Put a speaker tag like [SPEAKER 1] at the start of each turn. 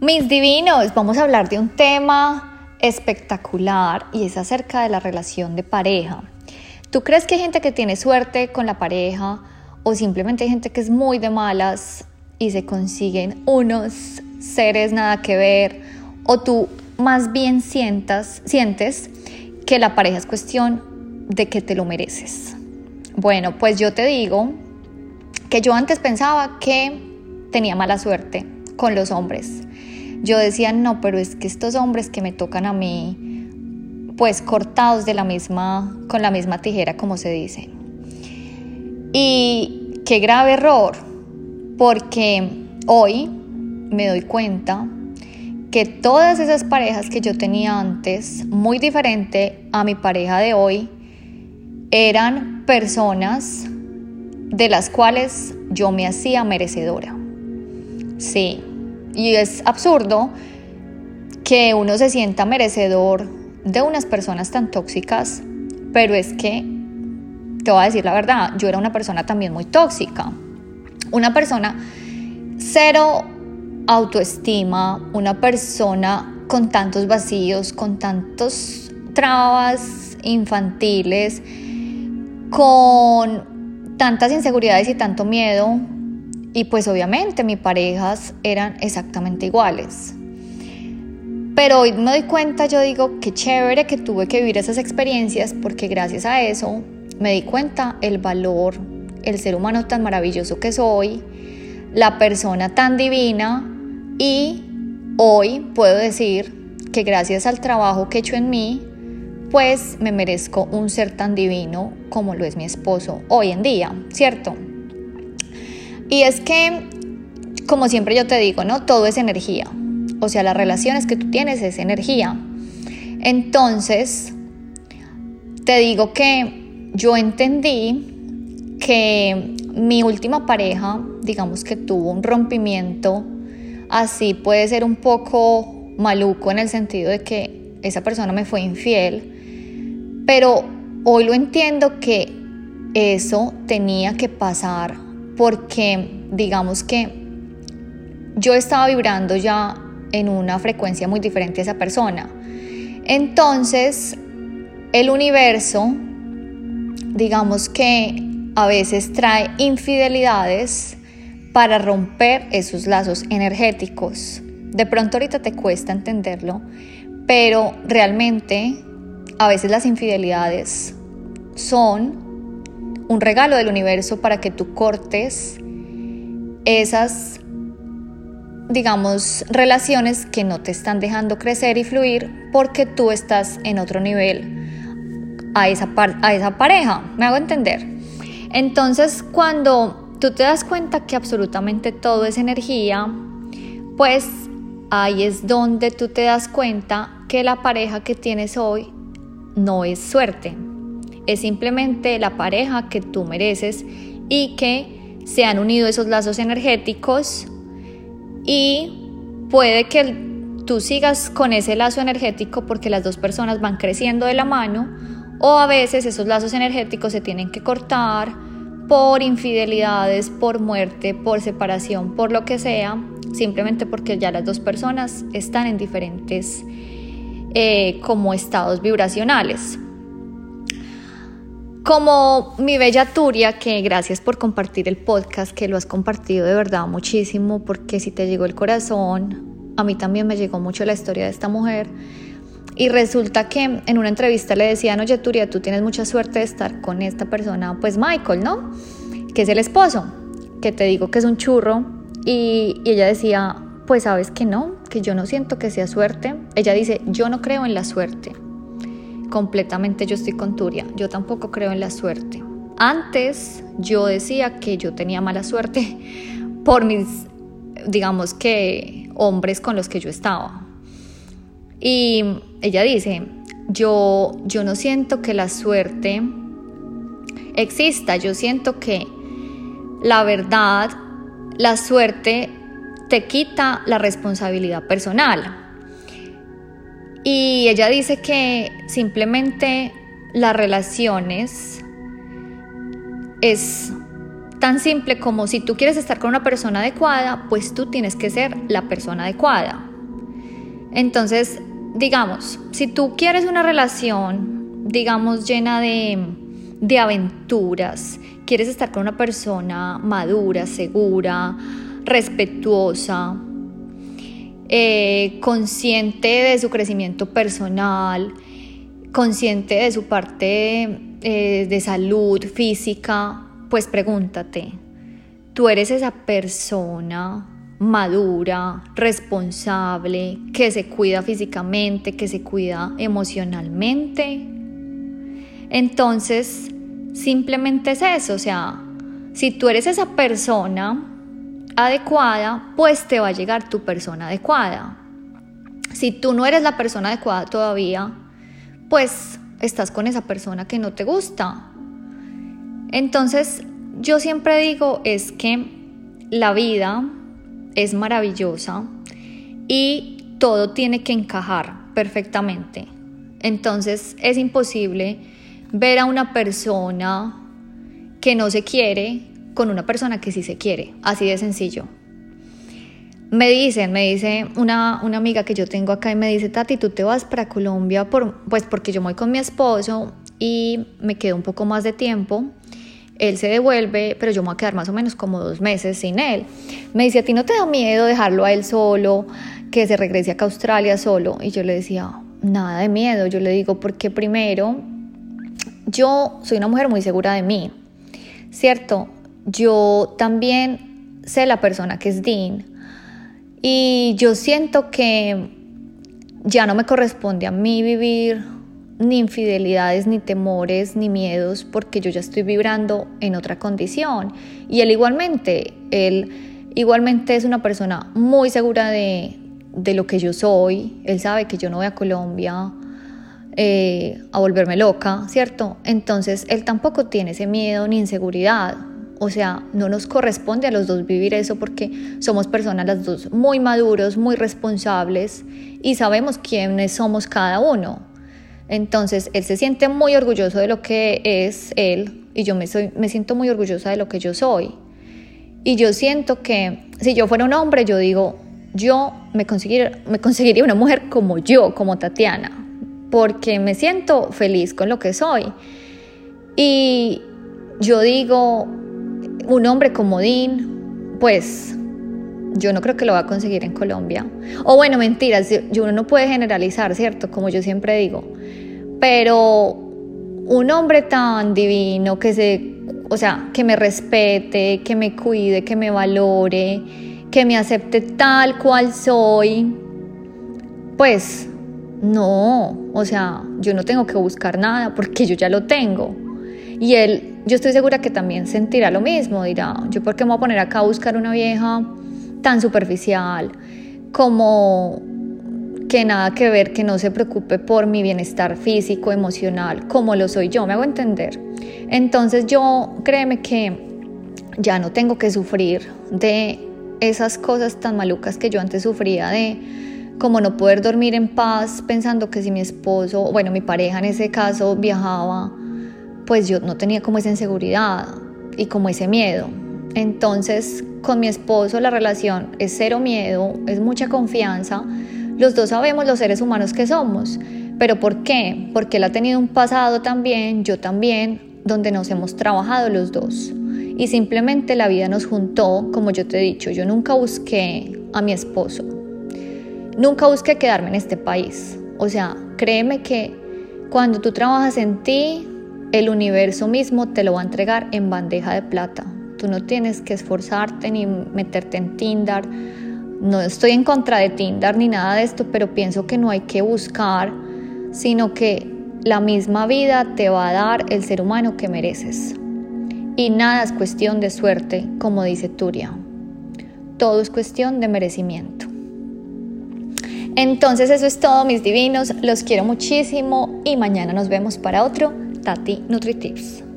[SPEAKER 1] Mis divinos, vamos a hablar de un tema espectacular y es acerca de la relación de pareja. ¿Tú crees que hay gente que tiene suerte con la pareja o simplemente hay gente que es muy de malas y se consiguen unos seres nada que ver o tú más bien sientas, sientes que la pareja es cuestión de que te lo mereces? Bueno, pues yo te digo que yo antes pensaba que tenía mala suerte con los hombres yo decía, no, pero es que estos hombres que me tocan a mí, pues cortados de la misma, con la misma tijera, como se dice. Y qué grave error, porque hoy me doy cuenta que todas esas parejas que yo tenía antes, muy diferente a mi pareja de hoy, eran personas de las cuales yo me hacía merecedora. Sí, y es absurdo que uno se sienta merecedor de unas personas tan tóxicas, pero es que, te voy a decir la verdad, yo era una persona también muy tóxica. Una persona cero autoestima, una persona con tantos vacíos, con tantos trabas infantiles, con tantas inseguridades y tanto miedo, y pues obviamente mis parejas eran exactamente iguales. Pero hoy me doy cuenta, yo digo, qué chévere que tuve que vivir esas experiencias porque gracias a eso me di cuenta el valor, el ser humano tan maravilloso que soy, la persona tan divina y hoy puedo decir que gracias al trabajo que he hecho en mí, pues me merezco un ser tan divino como lo es mi esposo hoy en día, ¿cierto? Y es que, como siempre yo te digo, ¿no? Todo es energía. O sea, las relaciones que tú tienes es energía. Entonces, te digo que yo entendí que mi última pareja, digamos que tuvo un rompimiento, así puede ser un poco maluco en el sentido de que esa persona me fue infiel, pero hoy lo entiendo que eso tenía que pasar porque digamos que yo estaba vibrando ya en una frecuencia muy diferente a esa persona. Entonces, el universo, digamos que a veces trae infidelidades para romper esos lazos energéticos. De pronto ahorita te cuesta entenderlo, pero realmente a veces las infidelidades son un regalo del universo para que tú cortes esas, digamos, relaciones que no te están dejando crecer y fluir porque tú estás en otro nivel a esa, a esa pareja. ¿Me hago entender? Entonces, cuando tú te das cuenta que absolutamente todo es energía, pues ahí es donde tú te das cuenta que la pareja que tienes hoy no es suerte, es simplemente la pareja que tú mereces y que se han unido esos lazos energéticos y puede que tú sigas con ese lazo energético porque las dos personas van creciendo de la mano o a veces esos lazos energéticos se tienen que cortar por infidelidades, por muerte, por separación, por lo que sea, simplemente porque ya las dos personas están en diferentes eh, como estados vibracionales. Como mi bella Turia, que gracias por compartir el podcast, que lo has compartido de verdad muchísimo, porque si te llegó el corazón, a mí también me llegó mucho la historia de esta mujer. Y resulta que en una entrevista le decían, oye Turia, tú tienes mucha suerte de estar con esta persona, pues Michael, ¿no? Que es el esposo, que te digo que es un churro. Y, y ella decía, pues sabes que no, que yo no siento que sea suerte. Ella dice, yo no creo en la suerte completamente yo estoy con Turia. Yo tampoco creo en la suerte. Antes yo decía que yo tenía mala suerte por mis, digamos que, hombres con los que yo estaba. Y ella dice, yo, yo no siento que la suerte exista, yo siento que la verdad, la suerte te quita la responsabilidad personal. Y ella dice que simplemente las relaciones es tan simple como si tú quieres estar con una persona adecuada, pues tú tienes que ser la persona adecuada. Entonces, digamos, si tú quieres una relación, digamos, llena de, de aventuras, quieres estar con una persona madura, segura, respetuosa, eh, consciente de su crecimiento personal, consciente de su parte eh, de salud física, pues pregúntate, ¿tú eres esa persona madura, responsable, que se cuida físicamente, que se cuida emocionalmente? Entonces, simplemente es eso, o sea, si tú eres esa persona adecuada, pues te va a llegar tu persona adecuada. Si tú no eres la persona adecuada todavía, pues estás con esa persona que no te gusta. Entonces, yo siempre digo es que la vida es maravillosa y todo tiene que encajar perfectamente. Entonces, es imposible ver a una persona que no se quiere con una persona que sí se quiere, así de sencillo. Me dicen, me dice una, una, amiga que yo tengo acá y me dice, Tati, tú te vas para Colombia, por, pues porque yo voy con mi esposo y me quedo un poco más de tiempo. Él se devuelve, pero yo me voy a quedar más o menos como dos meses sin él. Me dice, ¿a ti no te da miedo dejarlo a él solo, que se regrese acá a Australia solo? Y yo le decía, nada de miedo. Yo le digo, porque primero, yo soy una mujer muy segura de mí, ¿cierto? Yo también sé la persona que es Dean y yo siento que ya no me corresponde a mí vivir ni infidelidades, ni temores, ni miedos, porque yo ya estoy vibrando en otra condición. Y él igualmente, él igualmente es una persona muy segura de, lo que yo soy. Él sabe que yo no voy a Colombia eh, a volverme loca, ¿cierto? Entonces él tampoco tiene ese miedo ni inseguridad. O sea, no nos corresponde a los dos vivir eso porque somos personas las dos muy maduros, muy responsables y sabemos quiénes somos cada uno. Entonces, él se siente muy orgulloso de lo que es él y yo me, soy, me siento muy orgullosa de lo que yo soy. Y yo siento que si yo fuera un hombre, yo digo, yo me conseguiría, me conseguiría una mujer como yo, como Tatiana, porque me siento feliz con lo que soy. Y yo digo, un hombre como Dean, pues yo no creo que lo va a conseguir en Colombia. O bueno, mentiras, uno no puede generalizar, ¿cierto? Como yo siempre digo. Pero un hombre tan divino que se, o sea, que me respete, que me cuide, que me valore, que me acepte tal cual soy, pues no, o sea, yo no tengo que buscar nada porque yo ya lo tengo. Y él, yo estoy segura que también sentirá lo mismo, dirá, yo por qué me voy a poner acá a buscar una vieja tan superficial, como que nada que ver, que no se preocupe por mi bienestar físico, emocional, como lo soy yo, me hago entender. Entonces yo créeme que ya no tengo que sufrir de esas cosas tan malucas que yo antes sufría de como no poder dormir en paz pensando que si mi esposo, bueno, mi pareja en ese caso viajaba pues yo no tenía como esa inseguridad y como ese miedo. Entonces, con mi esposo la relación es cero miedo, es mucha confianza. Los dos sabemos los seres humanos que somos. ¿Pero por qué? Porque él ha tenido un pasado también, yo también, donde nos hemos trabajado los dos. Y simplemente la vida nos juntó, como yo te he dicho, yo nunca busqué a mi esposo. Nunca busqué quedarme en este país. O sea, créeme que cuando tú trabajas en ti, el universo mismo te lo va a entregar en bandeja de plata. Tú no tienes que esforzarte ni meterte en Tinder. No estoy en contra de Tinder ni nada de esto, pero pienso que no hay que buscar, sino que la misma vida te va a dar el ser humano que mereces. Y nada es cuestión de suerte, como dice Turia. Todo es cuestión de merecimiento. Entonces eso es todo, mis divinos. Los quiero muchísimo y mañana nos vemos para otro Tati NutriTips.